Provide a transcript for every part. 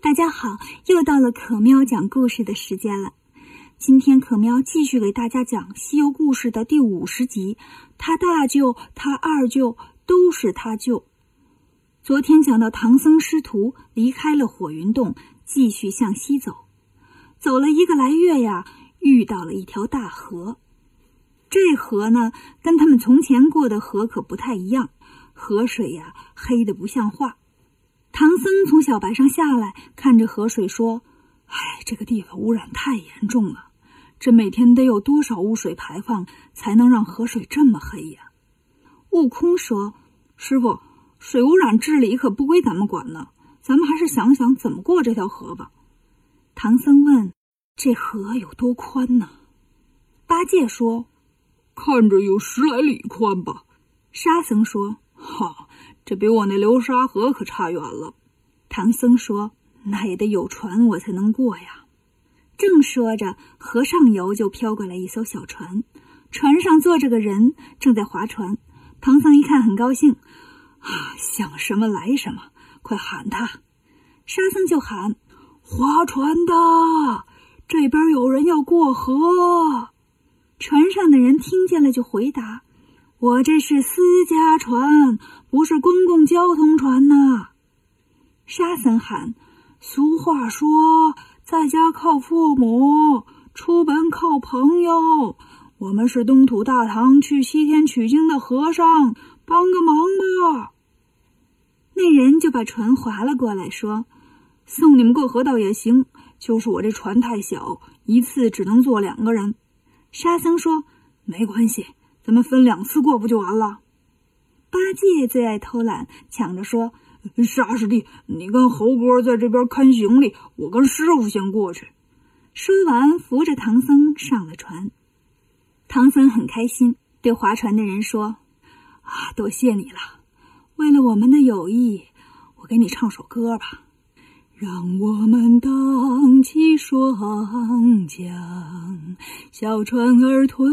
大家好，又到了可喵讲故事的时间了。今天可喵继续给大家讲《西游故事》的第五十集。他大舅、他二舅都是他舅。昨天讲到唐僧师徒离开了火云洞，继续向西走。走了一个来月呀，遇到了一条大河。这河呢，跟他们从前过的河可不太一样，河水呀黑的不像话。唐僧从小白上下来，看着河水说：“哎，这个地方污染太严重了，这每天得有多少污水排放，才能让河水这么黑呀？”悟空说：“师傅，水污染治理可不归咱们管呢，咱们还是想想怎么过这条河吧。”唐僧问：“这河有多宽呢？”八戒说：“看着有十来里宽吧。”沙僧说：“哈。”这比我那流沙河可差远了。唐僧说：“那也得有船，我才能过呀。”正说着，河上游就飘过来一艘小船，船上坐着个人，正在划船。唐僧一看，很高兴，啊，想什么来什么，快喊他！沙僧就喊：“划船的，这边有人要过河。”船上的人听见了，就回答。我这是私家船，不是公共交通船呐。沙僧喊：“俗话说，在家靠父母，出门靠朋友。我们是东土大唐去西天取经的和尚，帮个忙吧。”那人就把船划了过来，说：“送你们过河倒也行，就是我这船太小，一次只能坐两个人。”沙僧说：“没关系。”咱们分两次过不就完了？八戒最爱偷懒，抢着说：“沙师弟，你跟猴哥在这边看行李，我跟师傅先过去。”说完，扶着唐僧上了船。唐僧很开心，对划船的人说：“啊，多谢你了！为了我们的友谊，我给你唱首歌吧。”让我们霜降，小船儿推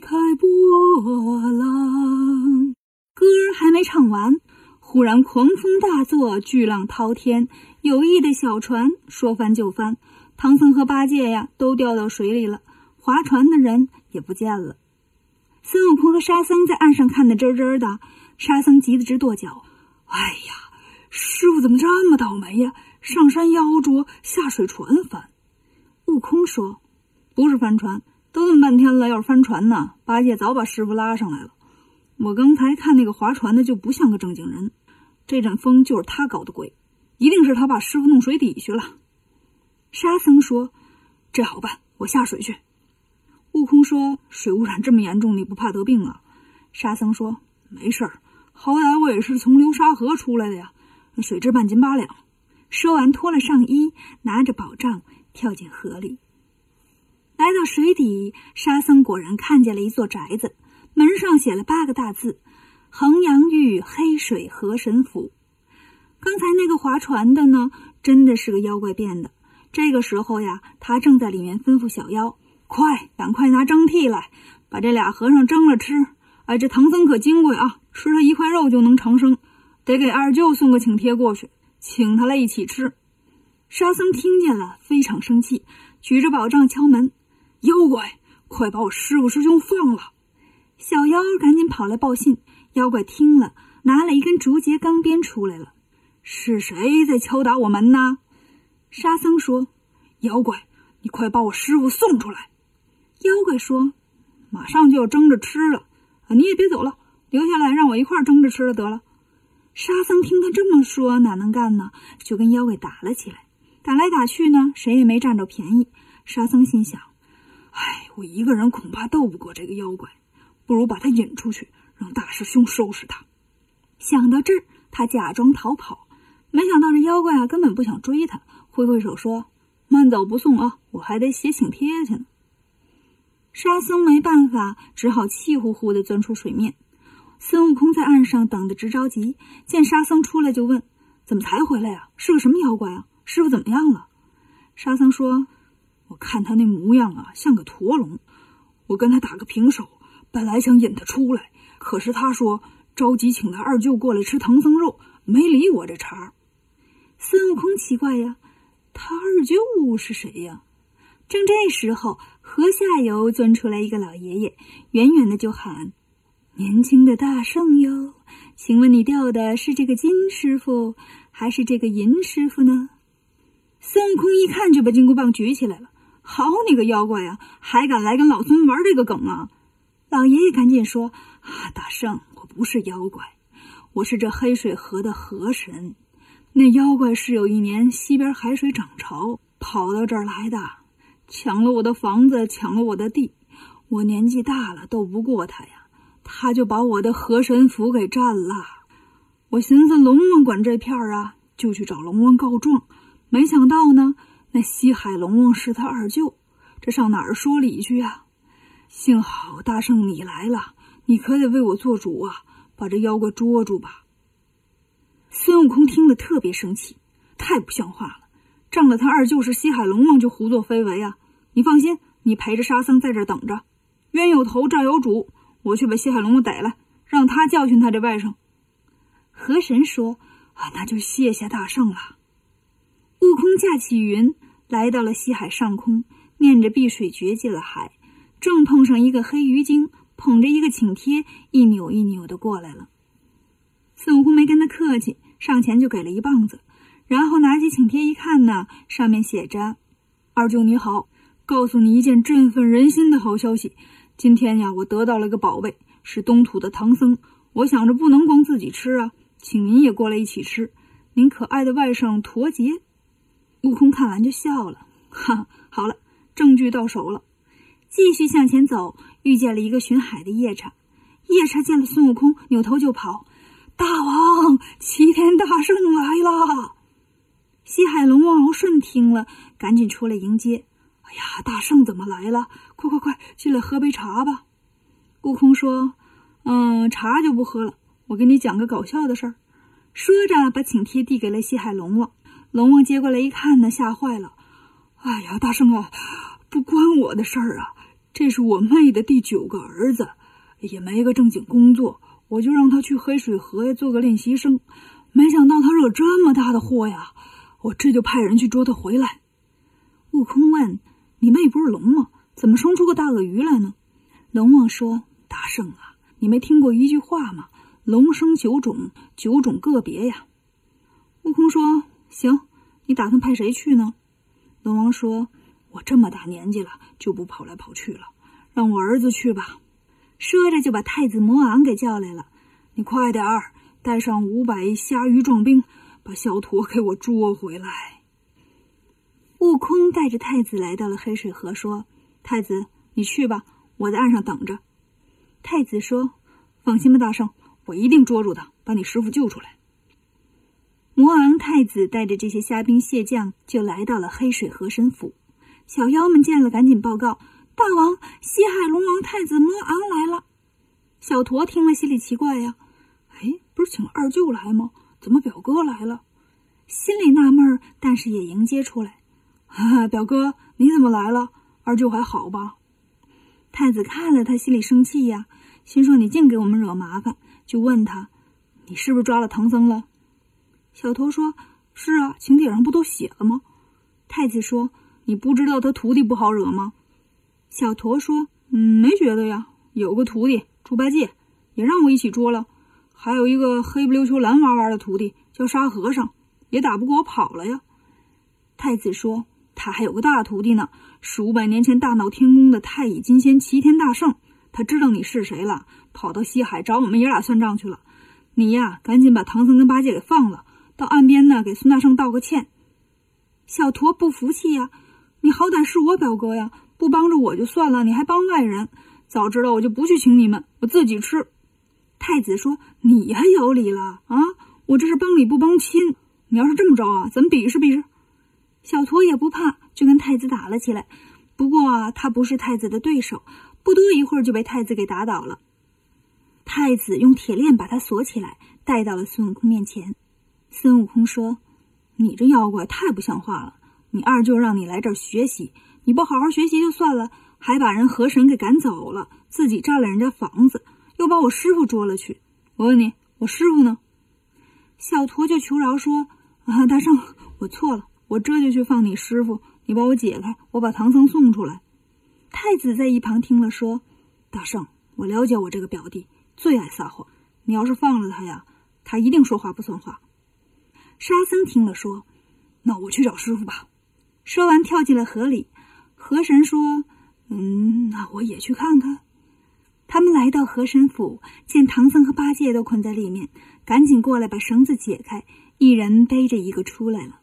开波浪。歌儿还没唱完，忽然狂风大作，巨浪滔天，有意的小船说翻就翻，唐僧和八戒呀都掉到水里了，划船的人也不见了。孙悟空和沙僧在岸上看得真真的，沙僧急得直跺脚：“哎呀，师傅怎么这么倒霉呀？”上山腰着，下水船翻。悟空说：“不是翻船，都这么半天了，要是翻船呢，八戒早把师傅拉上来了。我刚才看那个划船的就不像个正经人，这阵风就是他搞的鬼，一定是他把师傅弄水底去了。”沙僧说：“这好办，我下水去。”悟空说：“水污染这么严重，你不怕得病啊？”沙僧说：“没事儿，好歹我也是从流沙河出来的呀，水质半斤八两。”说完，脱了上衣，拿着宝杖跳进河里。来到水底，沙僧果然看见了一座宅子，门上写了八个大字：“衡阳玉黑水河神府。”刚才那个划船的呢，真的是个妖怪变的。这个时候呀，他正在里面吩咐小妖：“快，赶快拿蒸屉来，把这俩和尚蒸了吃。哎，这唐僧可金贵啊，吃了一块肉就能长生，得给二舅送个请帖过去。”请他来一起吃。沙僧听见了，非常生气，举着宝杖敲门：“妖怪，快把我师傅师兄放了！”小妖赶紧跑来报信。妖怪听了，拿了一根竹节钢鞭出来了：“是谁在敲打我门呢？”沙僧说：“妖怪，你快把我师傅送出来！”妖怪说：“马上就要蒸着吃了，你也别走了，留下来让我一块蒸着吃了得了。”沙僧听他这么说，哪能干呢？就跟妖怪打了起来。打来打去呢，谁也没占着便宜。沙僧心想：“哎，我一个人恐怕斗不过这个妖怪，不如把他引出去，让大师兄收拾他。”想到这儿，他假装逃跑。没想到这妖怪啊，根本不想追他，挥挥手说：“慢走不送啊，我还得写请帖去呢。”沙僧没办法，只好气呼呼地钻出水面。孙悟空在岸上等得直着急，见沙僧出来就问：“怎么才回来呀？是个什么妖怪啊？师傅怎么样了？”沙僧说：“我看他那模样啊，像个驼龙。我跟他打个平手，本来想引他出来，可是他说着急请他二舅过来吃唐僧肉，没理我这茬。”孙悟空奇怪呀：“他二舅是谁呀？正这时候，河下游钻出来一个老爷爷，远远的就喊：“年轻的大圣哟，请问你钓的是这个金师傅，还是这个银师傅呢？”孙悟空一看，就把金箍棒举起来了。好你个妖怪呀，还敢来跟老孙玩这个梗啊！老爷爷赶紧说：“啊，大圣，我不是妖怪，我是这黑水河的河神。那妖怪是有一年西边海水涨潮，跑到这儿来的，抢了我的房子，抢了我的地。我年纪大了，斗不过他呀，他就把我的河神府给占了。我寻思龙王管这片儿啊，就去找龙王告状。没想到呢，那西海龙王是他二舅，这上哪儿说理去呀？”幸好大圣你来了，你可得为我做主啊！把这妖怪捉住吧。孙悟空听了特别生气，太不像话了，仗着他二舅是西海龙王就胡作非为啊！你放心，你陪着沙僧在这等着，冤有头债有主，我去把西海龙王逮来，让他教训他这外甥。河神说：“啊，那就谢谢大圣了。”悟空驾起云，来到了西海上空，念着碧水诀进了海。正碰上一个黑鱼精捧着一个请帖，一扭一扭的过来了。孙悟空没跟他客气，上前就给了一棒子，然后拿起请帖一看呢，上面写着：“二舅你好，告诉你一件振奋人心的好消息。今天呀，我得到了个宝贝，是东土的唐僧。我想着不能光自己吃啊，请您也过来一起吃。您可爱的外甥驼杰。”悟空看完就笑了，哈，好了，证据到手了。继续向前走，遇见了一个巡海的夜叉。夜叉见了孙悟空，扭头就跑。大王，齐天大圣来了！西海龙王敖顺听了，赶紧出来迎接。哎呀，大圣怎么来了？快快快，进来喝杯茶吧。悟空说：“嗯，茶就不喝了。我给你讲个搞笑的事儿。”说着，把请帖递给了西海龙王。龙王接过来一看呢，吓坏了。哎呀，大圣啊，不关我的事儿啊！这是我妹的第九个儿子，也没个正经工作，我就让他去黑水河呀做个练习生。没想到他惹这么大的祸呀！我这就派人去捉他回来。悟空问：“你妹不是龙吗？怎么生出个大鳄鱼来呢？”龙王说：“大圣啊，你没听过一句话吗？龙生九种，九种个别呀。”悟空说：“行，你打算派谁去呢？”龙王说。我这么大年纪了，就不跑来跑去了，让我儿子去吧。说着就把太子魔昂给叫来了。你快点儿带上五百虾鱼壮兵，把小驼给我捉回来。悟空带着太子来到了黑水河，说：“太子，你去吧，我在岸上等着。”太子说：“放心吧，大圣，我一定捉住他，把你师傅救出来。”魔昂太子带着这些虾兵蟹将，就来到了黑水河神府。小妖们见了，赶紧报告：“大王，西海龙王太子魔昂来了。”小驼听了，心里奇怪呀：“哎，不是请二舅来吗？怎么表哥来了？”心里纳闷，但是也迎接出来：“哈哈，表哥，你怎么来了？二舅还好吧？”太子看了他，心里生气呀，心说：“你净给我们惹麻烦。”就问他：“你是不是抓了唐僧了？”小驼说：“是啊，请帖上不都写了吗？”太子说。你不知道他徒弟不好惹吗？小驼说：“嗯，没觉得呀。有个徒弟猪八戒，也让我一起捉了。还有一个黑不溜秋、蓝哇哇的徒弟叫沙和尚，也打不过我跑了呀。”太子说：“他还有个大徒弟呢，是五百年前大闹天宫的太乙金仙齐天大圣。他知道你是谁了，跑到西海找我们爷俩算账去了。你呀，赶紧把唐僧跟八戒给放了，到岸边呢给孙大圣道个歉。”小驼不服气呀。你好歹是我表哥呀，不帮着我就算了，你还帮外人。早知道我就不去请你们，我自己吃。太子说：“你还有理了啊？我这是帮理不帮亲。你要是这么着啊，咱们比试比试。”小驼也不怕，就跟太子打了起来。不过啊，他不是太子的对手，不多一会儿就被太子给打倒了。太子用铁链把他锁起来，带到了孙悟空面前。孙悟空说：“你这妖怪太不像话了。”你二舅让你来这儿学习，你不好好学习就算了，还把人河神给赶走了，自己占了人家房子，又把我师傅捉了去。我问你，我师傅呢？小驼就求饶说：“啊，大圣，我错了，我这就去放你师傅，你把我解开，我把唐僧送出来。太子在一旁听了说：“大圣，我了解我这个表弟最爱撒谎，你要是放了他呀，他一定说话不算话。”沙僧听了说：“那我去找师傅吧。”说完跳进了河里。河神说：“嗯，那我也去看看。”他们来到河神府，见唐僧和八戒都捆在里面，赶紧过来把绳子解开，一人背着一个出来了。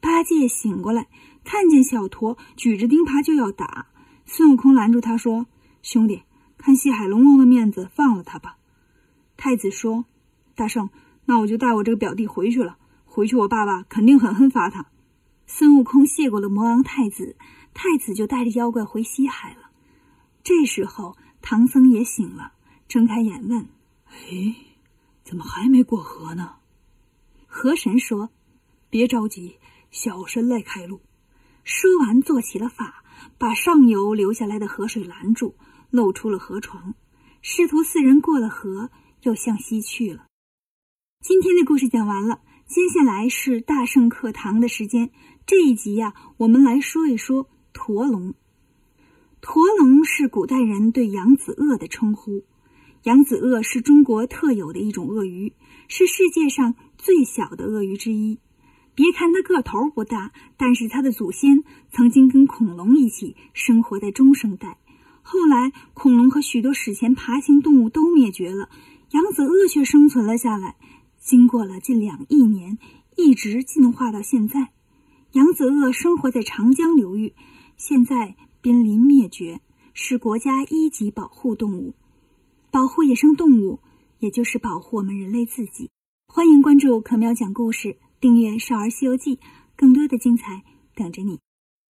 八戒醒过来，看见小驼举着钉耙就要打，孙悟空拦住他说：“兄弟，看西海龙王的面子，放了他吧。”太子说：“大圣，那我就带我这个表弟回去了。回去我爸爸肯定狠狠罚他。”孙悟空谢过了魔王太子，太子就带着妖怪回西海了。这时候，唐僧也醒了，睁开眼问：“哎，怎么还没过河呢？”河神说：“别着急。”小神来开路。说完，做起了法，把上游流下来的河水拦住，露出了河床。师徒四人过了河，又向西去了。今天的故事讲完了，接下来是大圣课堂的时间。这一集呀，我们来说一说驼龙。驼龙是古代人对扬子鳄的称呼。扬子鳄是中国特有的一种鳄鱼，是世界上最小的鳄鱼之一。别看它个头不大，但是它的祖先曾经跟恐龙一起生活在中生代。后来，恐龙和许多史前爬行动物都灭绝了，扬子鳄却生存了下来。经过了近两亿年，一直进化到现在。扬子鳄生活在长江流域，现在濒临灭绝，是国家一级保护动物。保护野生动物，也就是保护我们人类自己。欢迎关注可喵讲故事。订阅《少儿西游记》，更多的精彩等着你。